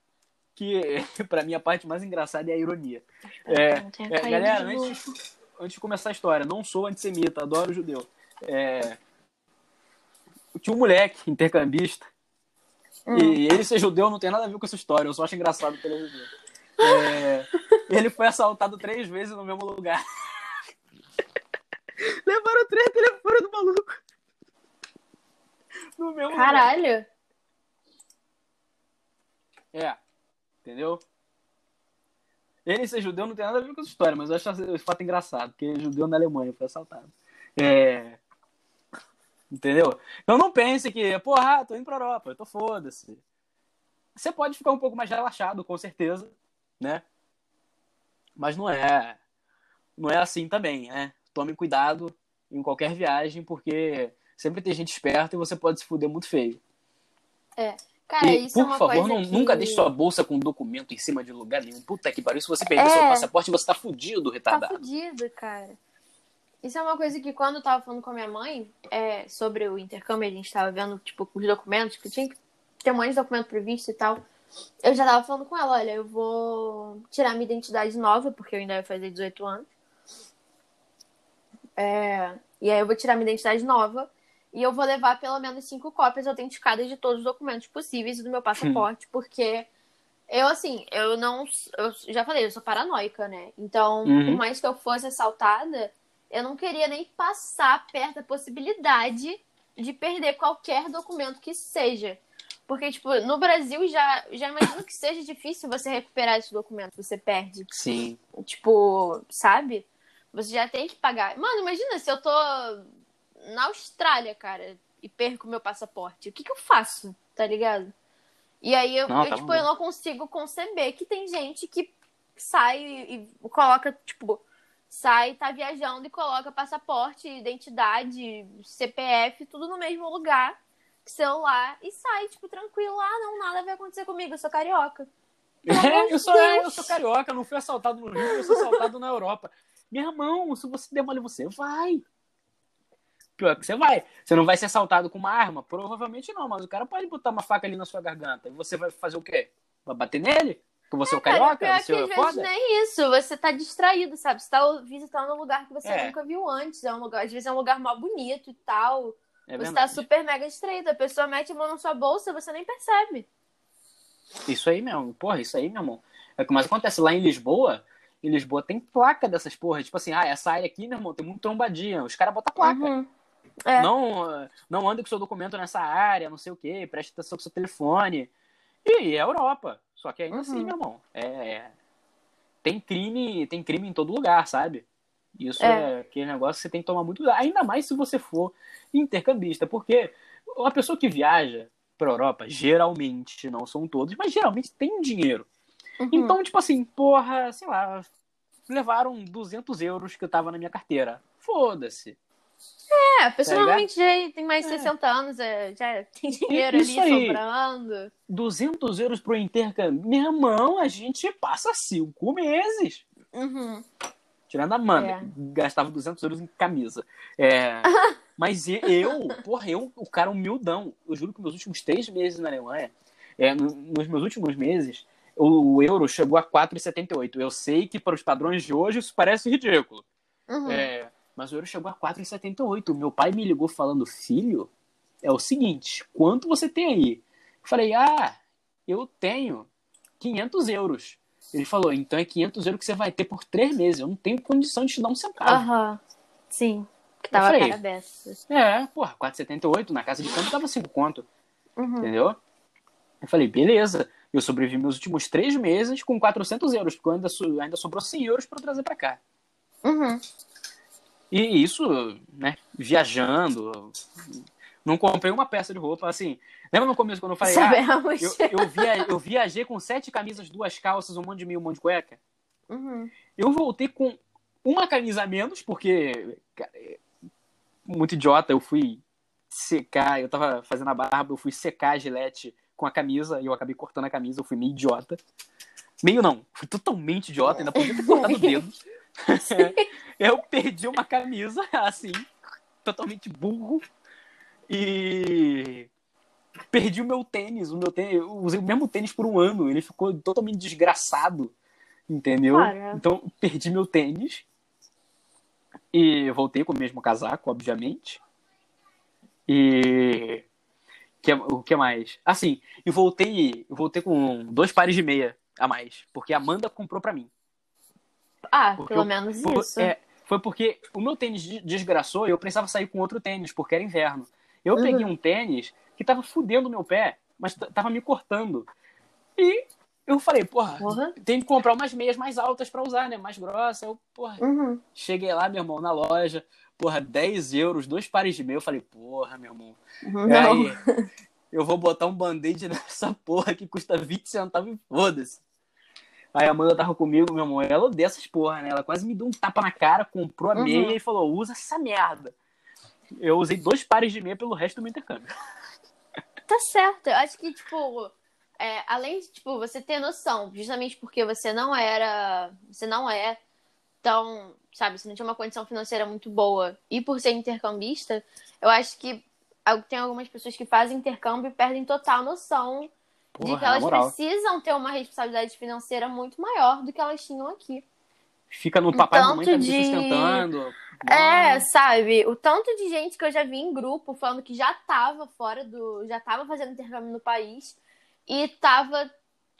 que, para mim, a parte mais engraçada é a ironia. É, é, galera, antes, antes de começar a história, não sou antissemita, adoro judeu. É, tinha um moleque intercambista, hum. e ele ser judeu não tem nada a ver com essa história, eu só acho engraçado que ele é judeu. É, ele foi assaltado três vezes no mesmo lugar. Levaram três telefones do maluco. No mesmo Caralho! Lugar. É. Entendeu? Ele ser judeu não tem nada a ver com essa história, mas eu acho esse fato engraçado, porque judeu na Alemanha foi assaltado. É. Entendeu? Então não pense que, porra, tô indo pra Europa, eu tô foda-se. Você pode ficar um pouco mais relaxado, com certeza, né? Mas não é. Não é assim também, né? Tome cuidado em qualquer viagem, porque sempre tem gente esperta e você pode se fuder muito feio. É. Cara, e, isso por é uma favor, não, que... nunca deixe sua bolsa com documento em cima de lugar nenhum. Puta que pariu. Se você perder é... seu passaporte, você tá fudido, retardado. Tá fudido, cara. Isso é uma coisa que quando eu tava falando com a minha mãe é, sobre o intercâmbio, a gente tava vendo, tipo, os documentos, que tinha que ter um monte de documento previsto e tal. Eu já tava falando com ela, olha, eu vou tirar minha identidade nova, porque eu ainda ia fazer 18 anos. É, e aí eu vou tirar minha identidade nova. E eu vou levar pelo menos cinco cópias autenticadas de todos os documentos possíveis do meu passaporte, hum. porque eu, assim, eu não. Eu já falei, eu sou paranoica, né? Então, uhum. por mais que eu fosse assaltada, eu não queria nem passar perto da possibilidade de perder qualquer documento que seja. Porque, tipo, no Brasil já, já imagino que seja difícil você recuperar esse documento, você perde. Sim. Tipo, sabe? Você já tem que pagar. Mano, imagina se eu tô na Austrália, cara, e perco meu passaporte, o que que eu faço? Tá ligado? E aí eu, não, eu tá tipo, eu não consigo conceber que tem gente que sai e coloca, tipo, sai, tá viajando e coloca passaporte, identidade, CPF, tudo no mesmo lugar, celular, e sai, tipo, tranquilo. Ah, não, nada vai acontecer comigo, eu sou carioca. É, eu sou, é, eu sou carioca, não fui assaltado no Rio, eu sou assaltado na Europa. Meu irmão, se você der mole, você vai pior que você vai. Você não vai ser assaltado com uma arma? Provavelmente não, mas o cara pode botar uma faca ali na sua garganta. E você vai fazer o quê? Vai bater nele? Porque você é, o carioca? Cara, você que, é foda? nem isso. Você tá distraído, sabe? Você tá visitando um lugar que você é. nunca viu antes. É um lugar, às vezes é um lugar mal bonito e tal. É você tá super mega distraído. A pessoa mete a mão na sua bolsa você nem percebe. Isso aí mesmo. Porra, isso aí, meu irmão. É o que mais acontece lá em Lisboa. Em Lisboa tem placa dessas porras. Tipo assim, ah, essa área aqui, meu irmão, tem muito trombadinha. Os caras botam placa. Uhum. É. Não, não ande com seu documento nessa área, não sei o que, preste atenção com seu telefone. E é Europa. Só que ainda assim, uhum. assim, meu irmão, é, tem crime, tem crime em todo lugar, sabe? Isso é. é aquele negócio que você tem que tomar muito cuidado. Ainda mais se você for intercambista, porque uma pessoa que viaja para Europa, geralmente, não são todos, mas geralmente tem dinheiro. Uhum. Então, tipo assim, porra, sei lá, levaram 200 euros que eu tava na minha carteira. Foda-se. É, a pessoa tá normalmente já tem mais de é. 60 anos, já tem dinheiro Isso ali aí. sobrando. 200 euros pro intercâmbio. Meu irmão, a gente passa cinco meses. Uhum. Tirando a Amanda, é. gastava 200 euros em camisa. É, mas eu, porra, eu, o cara humildão. Eu juro que meus últimos três meses na Alemanha, é, nos meus últimos meses, o euro chegou a 4,78. Eu sei que para os padrões de hoje isso parece ridículo. Uhum. É, mas o euro chegou a 4,78. Meu pai me ligou falando, filho, é o seguinte, quanto você tem aí? Eu falei, ah, eu tenho 500 euros. Ele falou, então é 500 euros que você vai ter por três meses. Eu não tenho condição de te dar um centavo. Aham, uhum. sim. Que tava falei, cara dessa. É, porra, 4,78 na casa de câmbio tava 5 conto. Uhum. Entendeu? Eu falei, beleza. Eu sobrevivi meus últimos três meses com 400 euros, porque ainda, so, ainda sobrou 100 euros para trazer para cá. Uhum. E isso, né, viajando, não comprei uma peça de roupa, assim. Lembra no começo quando eu falei, ah, eu, eu, via, eu viajei com sete camisas, duas calças, um monte de meio, um monte de cueca? Uhum. Eu voltei com uma camisa a menos, porque, cara, muito idiota, eu fui secar, eu tava fazendo a barba, eu fui secar a gilete com a camisa e eu acabei cortando a camisa, eu fui meio idiota. Meio não, fui totalmente idiota, ainda podia ter cortado o dedo. eu perdi uma camisa, assim, totalmente burro. E perdi o meu tênis, o meu tênis, eu usei o mesmo tênis por um ano, ele ficou totalmente desgraçado, entendeu? Cara. Então, perdi meu tênis e voltei com o mesmo casaco, obviamente. E que, o que mais? Assim, e voltei, voltei com dois pares de meia a mais, porque a Amanda comprou para mim. Ah, porque pelo eu, menos isso. É, foi porque o meu tênis desgraçou e eu precisava sair com outro tênis, porque era inverno. Eu uhum. peguei um tênis que tava fudendo meu pé, mas tava me cortando. E eu falei, porra, uhum. tem que comprar umas meias mais altas para usar, né? Mais grossa. Eu, porra, uhum. cheguei lá, meu irmão, na loja, porra, 10 euros, dois pares de meia. Eu falei, porra, meu irmão. Uhum. Aí, eu vou botar um band-aid nessa porra que custa 20 centavos e foda-se. Aí a Amanda tava comigo, meu irmão, ela odeia essas porra, né? Ela quase me deu um tapa na cara, comprou a uhum. meia e falou, usa essa merda. Eu usei dois pares de meia pelo resto do meu intercâmbio. Tá certo. Eu acho que, tipo, é, além de, tipo, você ter noção, justamente porque você não era. Você não é tão. Sabe, você não tinha uma condição financeira muito boa. E por ser intercambista, eu acho que tem algumas pessoas que fazem intercâmbio e perdem total noção Porra, de que elas precisam ter uma responsabilidade financeira muito maior do que elas tinham aqui. Fica no papai e mamãe tá de... sustentando. É, sabe? O tanto de gente que eu já vi em grupo falando que já tava fora do. já tava fazendo intercâmbio no país e tava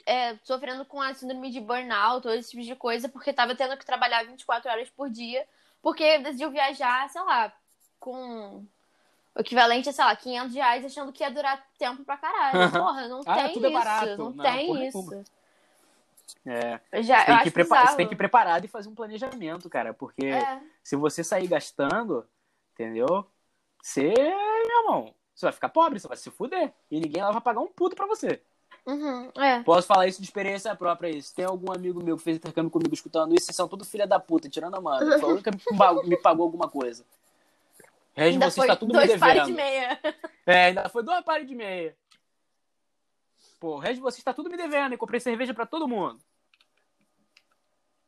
é, sofrendo com a síndrome de burnout, todo esse tipo de coisa, porque tava tendo que trabalhar 24 horas por dia, porque decidiu viajar, sei lá, com o equivalente a, sei lá, 500 reais, achando que ia durar tempo pra caralho. Porra, não ah, tem é isso. É barato. Não, não tem isso. É. Já, você, tem que preparar, você tem que ir preparado e fazer um planejamento, cara. Porque é. se você sair gastando, entendeu? Você, meu irmão, você vai ficar pobre, você vai se fuder. E ninguém lá vai pagar um puto pra você. Uhum, é. Posso falar isso de experiência própria. Isso. Tem algum amigo meu que fez intercâmbio comigo escutando isso, vocês são tudo filha da puta, tirando a mano. Única que me pagou alguma coisa. Regi, você está tudo dois me devendo. de meia. É, ainda foi dois pares de meia. Pô, Regi, você está tudo me devendo. Eu comprei cerveja para todo mundo.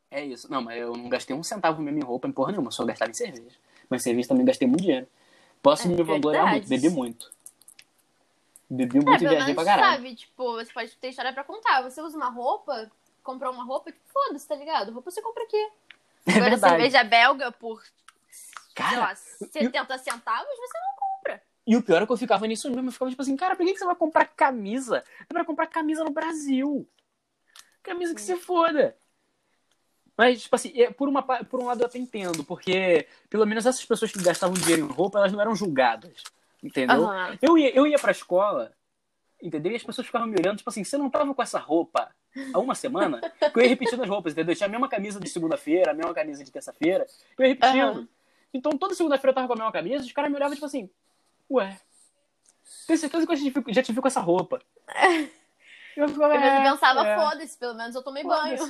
É isso. Não, mas eu não gastei um centavo mesmo em roupa, em porra nenhuma. Só gastava em cerveja. Mas cerveja também gastei muito dinheiro. Posso é, me vangloriar muito. Bebi muito. Bebi muito é, e viajei pra caralho. sabe, tipo, você pode ter história pra contar. Você usa uma roupa, comprou uma roupa, tipo, foda-se, tá ligado? Roupa você compra aqui. É Agora, verdade. cerveja belga por, cara, sei lá, 70 eu... centavos, você não compra. E o pior é que eu ficava nisso mesmo. Eu ficava tipo assim, cara, por que você vai comprar camisa? É pra comprar camisa no Brasil. Camisa que você foda. Mas, tipo assim, é, por, uma, por um lado eu até entendo, porque pelo menos essas pessoas que gastavam dinheiro em roupa, elas não eram julgadas. Entendeu? Uhum. Eu, ia, eu ia pra escola, entendeu? E as pessoas ficavam me olhando, tipo assim, você não tava com essa roupa há uma semana? Que eu ia repetindo as roupas, entendeu? Eu tinha a mesma camisa de segunda-feira, a mesma camisa de terça-feira, eu ia repetindo. Uhum. Então toda segunda-feira eu tava com a mesma camisa, os caras me olhavam, tipo assim, ué, tem certeza que eu já te vi com essa roupa? Eu, ficava, é, eu pensava, é. foda-se, pelo menos eu tomei banho.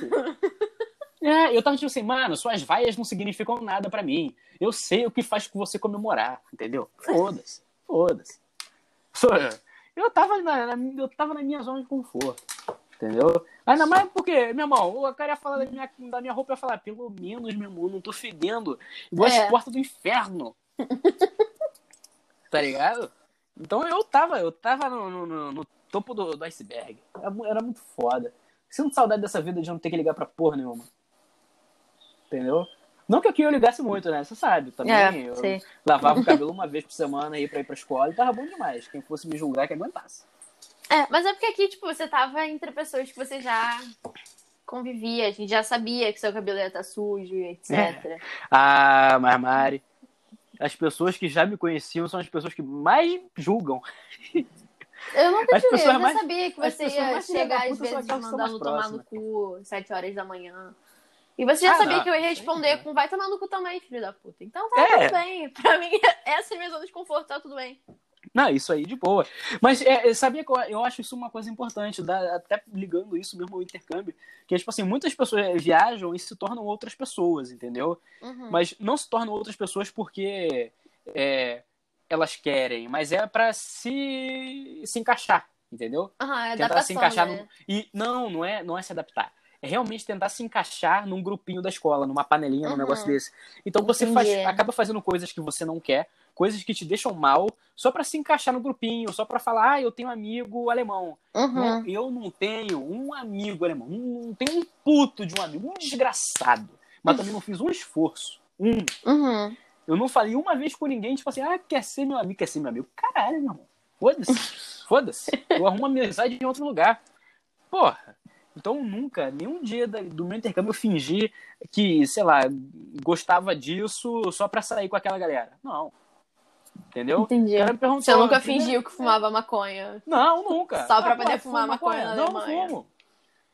É, eu tava tipo assim, mano, suas vaias não significam nada para mim. Eu sei o que faz com você comemorar, entendeu? Foda-se, foda-se. Eu tava na, na, eu tava na minha zona de conforto. Entendeu? Ainda mais porque, meu irmão, o cara ia falar da minha, da minha roupa e ia falar, pelo menos, meu irmão, não tô fedendo. Igual é. as portas do inferno. tá ligado? Então eu tava, eu tava no, no, no topo do, do, iceberg. Era, muito foda. Sinto saudade dessa vida de não ter que ligar pra porra nenhuma. Entendeu? Não que aqui eu ligasse muito, né? Você sabe, também. É, eu sim. lavava o cabelo uma vez por semana aí pra ir pra escola e tava bom demais. Quem fosse me julgar que aguentasse. É, mas é porque aqui, tipo, você tava entre pessoas que você já convivia, a gente já sabia que seu cabelo ia estar tá sujo, etc. É. Ah, mas Mari, as pessoas que já me conheciam são as pessoas que mais julgam. Eu nunca te vi, eu mais, sabia que você ia chegar às vezes mandando tomar no cu sete horas da manhã. E você já ah, sabia não. que eu ia responder com vai tomar no cu também, filho da puta. Então tá é. tudo bem. Pra mim, essa é a minha zona de conforto, tá tudo bem. Não, isso aí de boa. Mas é, sabia que eu, eu, acho isso uma coisa importante, da, até ligando isso mesmo ao intercâmbio, que é tipo assim, muitas pessoas viajam e se tornam outras pessoas, entendeu? Uhum. Mas não se tornam outras pessoas porque é, elas querem, mas é para se, se encaixar, entendeu? Uhum, é Tentar se encaixar né? no... E não, não é, não é se adaptar é realmente tentar se encaixar num grupinho da escola, numa panelinha, num negócio desse. Então você faz, acaba fazendo coisas que você não quer, coisas que te deixam mal, só para se encaixar no grupinho, só para falar, ah, eu tenho amigo alemão. Uhum. Não, eu não tenho um amigo alemão, não tenho um puto de um amigo, um desgraçado. Mas também não fiz um esforço. Um. Uhum. Eu não falei uma vez com ninguém, tipo assim, ah, quer ser meu amigo, quer ser meu amigo. Caralho, meu irmão. Foda-se. Foda-se. Eu arrumo amizade em outro lugar. Porra. Então, nunca, nenhum dia do meu intercâmbio eu fingi que, sei lá, gostava disso só pra sair com aquela galera. Não. Entendeu? Entendi. Você nunca fingiu que fumava maconha? Não, nunca. Só pra ah, poder fumar maconha, maconha na Não, Alemanha. não fumo.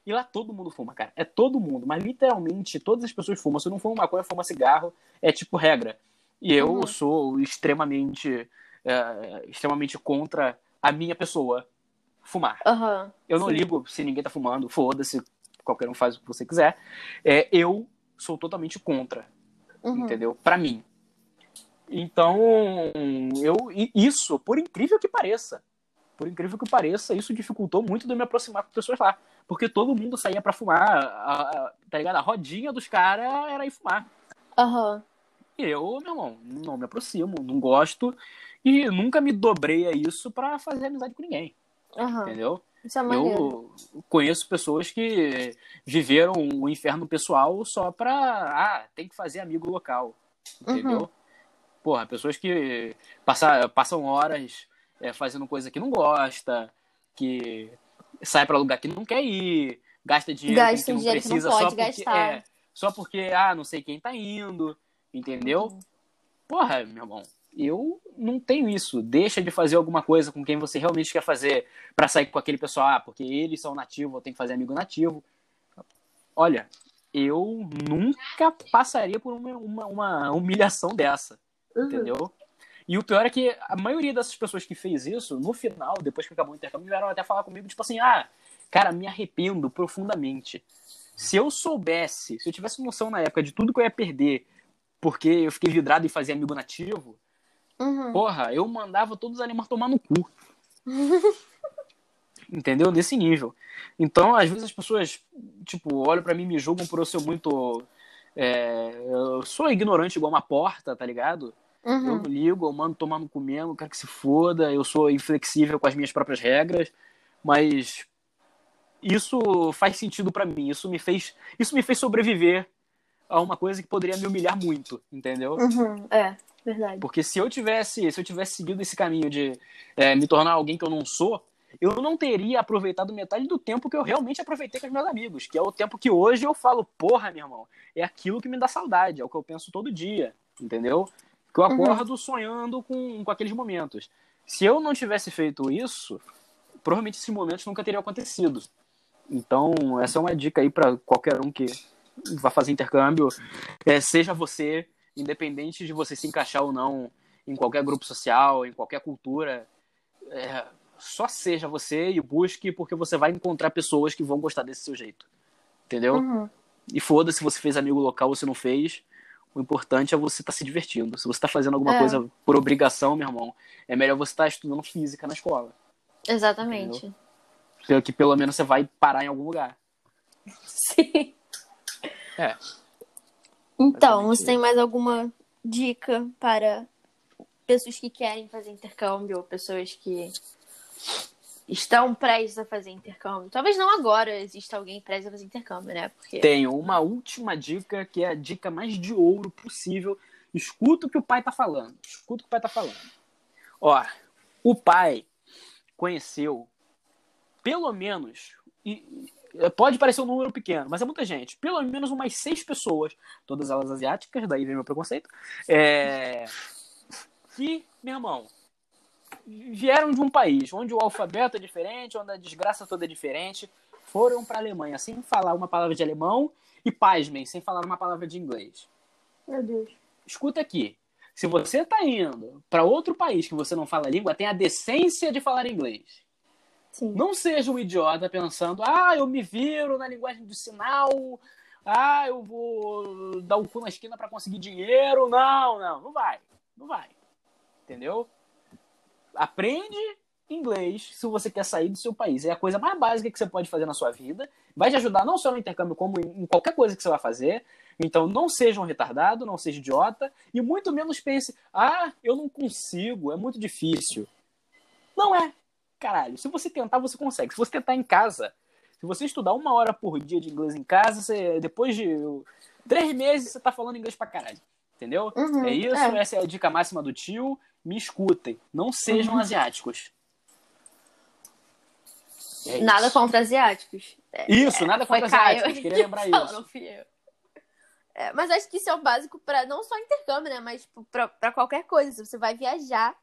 E lá todo mundo fuma, cara. É todo mundo. Mas literalmente todas as pessoas fumam. Se não fuma maconha, fuma cigarro. É tipo regra. E eu uhum. sou extremamente, é, extremamente contra a minha pessoa fumar. Uhum, eu não sim. ligo se ninguém tá fumando, foda-se, qualquer um faz o que você quiser. É, eu sou totalmente contra, uhum. entendeu? Para mim. Então, eu isso, por incrível que pareça, por incrível que pareça, isso dificultou muito de me aproximar com pessoas lá. Porque todo mundo saía para fumar, a, a, tá ligado? A rodinha dos caras era ir fumar. Aham. Uhum. E eu, meu irmão, não me aproximo, não gosto. E nunca me dobrei a isso para fazer amizade com ninguém. Uhum. Entendeu? Isso é eu conheço pessoas que viveram o inferno pessoal só pra. Ah, tem que fazer amigo local. Entendeu? Uhum. Porra, pessoas que passam, passam horas é, fazendo coisa que não gosta, que sai para lugar que não quer ir, gasta dinheiro gasta que não dinheiro precisa que não só, porque, é, só porque, ah, não sei quem tá indo, entendeu? Uhum. Porra, meu irmão, eu não tenho isso. Deixa de fazer alguma coisa com quem você realmente quer fazer para sair com aquele pessoal, ah, porque eles são nativos, eu tenho que fazer amigo nativo. Olha, eu nunca passaria por uma, uma, uma humilhação dessa, uhum. entendeu? E o pior é que a maioria dessas pessoas que fez isso, no final, depois que acabou o intercâmbio, vieram até falar comigo, tipo assim, ah, cara, me arrependo profundamente. Se eu soubesse, se eu tivesse noção na época de tudo que eu ia perder, porque eu fiquei vidrado em fazer amigo nativo, Uhum. Porra, eu mandava todos os animais tomar no cu. Entendeu? Nesse nível. Então, às vezes as pessoas, tipo, olham para mim e me julgam por eu ser muito. É, eu sou ignorante igual uma porta, tá ligado? Uhum. Eu não ligo, eu mando tomar no cu mesmo, quero que se foda, eu sou inflexível com as minhas próprias regras, mas isso faz sentido para mim, isso me fez, isso me fez sobreviver a uma coisa que poderia me humilhar muito, entendeu? Uhum. É. Verdade. Porque se eu tivesse, se eu tivesse seguido esse caminho de é, me tornar alguém que eu não sou, eu não teria aproveitado metade do tempo que eu realmente aproveitei com os meus amigos, que é o tempo que hoje eu falo, porra, meu irmão, é aquilo que me dá saudade, é o que eu penso todo dia, entendeu? Que eu uhum. acordo uhum. sonhando com, com aqueles momentos. Se eu não tivesse feito isso, provavelmente esses momentos nunca teriam acontecido. Então, essa é uma dica aí para qualquer um que vá fazer intercâmbio, é, seja você independente de você se encaixar ou não em qualquer grupo social, em qualquer cultura, é, só seja você e busque, porque você vai encontrar pessoas que vão gostar desse seu jeito. Entendeu? Uhum. E foda se você fez amigo local ou se não fez. O importante é você estar tá se divertindo. Se você está fazendo alguma é. coisa por obrigação, meu irmão, é melhor você estar tá estudando física na escola. Exatamente. Entendeu? que pelo menos você vai parar em algum lugar. Sim. É. Então, você tem mais alguma dica para pessoas que querem fazer intercâmbio ou pessoas que estão prestes a fazer intercâmbio? Talvez não agora exista alguém prestes a fazer intercâmbio, né? Porque... Tenho uma última dica que é a dica mais de ouro possível. Escuta o que o pai tá falando. Escuta o que o pai tá falando. Ó, o pai conheceu pelo menos. E, pode parecer um número pequeno, mas é muita gente. Pelo menos umas seis pessoas, todas elas asiáticas, daí vem meu preconceito. É, que, meu irmão, vieram de um país onde o alfabeto é diferente, onde a desgraça toda é diferente, foram para a Alemanha sem falar uma palavra de alemão e, pasmem, sem falar uma palavra de inglês. Meu Deus. Escuta aqui. Se você está indo para outro país que você não fala a língua, tenha a decência de falar inglês. Sim. Não seja um idiota pensando, ah, eu me viro na linguagem do sinal, ah, eu vou dar o cu na esquina para conseguir dinheiro. Não, não, não vai. Não vai. Entendeu? Aprende inglês se você quer sair do seu país. É a coisa mais básica que você pode fazer na sua vida. Vai te ajudar não só no intercâmbio, como em qualquer coisa que você vai fazer. Então não seja um retardado, não seja idiota e muito menos pense: ah, eu não consigo, é muito difícil. Não é. Caralho, se você tentar, você consegue. Se você tentar em casa, se você estudar uma hora por dia de inglês em casa, você, depois de três meses, você tá falando inglês pra caralho. Entendeu? Uhum, é isso, é. essa é a dica máxima do tio. Me escutem. Não sejam Uhum. asiáticos. É isso. Nada contra asiáticos. É, Isso, nada foi contra Caio asiáticos. Queria que lembrar falou, isso. Não fui eu. É, mas acho que isso é o básico para não só intercâmbio, né? Mas tipo, pra, pra qualquer coisa. Se você vai viajar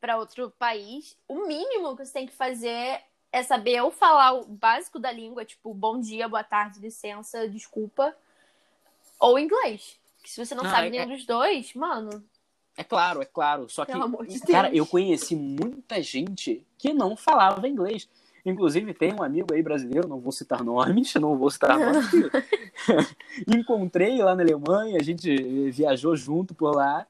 para outro país, o mínimo que você tem que fazer é saber ou falar o básico da língua, tipo bom dia, boa tarde, licença, desculpa, ou inglês. Que se você não, Não, sabe é- nenhum dos dois, mano, É claro, é claro. Só que, de cara, Deus. eu conheci muita gente que não falava inglês. Inclusive, tem um amigo aí brasileiro, não vou citar nomes, não vou citar nomes. Encontrei lá na Alemanha, a gente viajou junto por lá.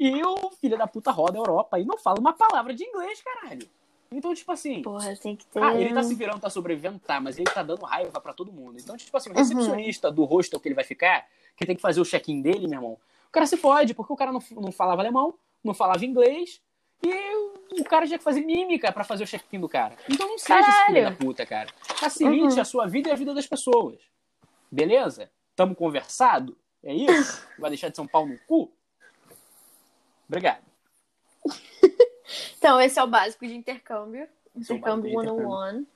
E o filho da puta roda a Europa e não fala uma palavra de inglês, caralho. Então, tipo assim, porra, tem que ter. ah, ele tá se virando, tá sobrevivendo, tá, mas ele tá dando raiva pra todo mundo. Então, tipo assim, o Uhum. recepcionista do hostel que ele vai ficar, que tem que fazer o check-in dele, meu irmão, o cara se fode, porque o cara não, não falava alemão, não falava inglês, e o cara tinha que fazer mímica pra fazer o check-in do cara. Então não seja esse filho Caralho. da puta, cara. Facilite Uhum. a sua vida e a vida das pessoas. Beleza? Tamo conversado? É isso? Vai deixar de São Paulo no cu? Obrigado. Então, esse é o básico de intercâmbio. É intercâmbio. one-on-one.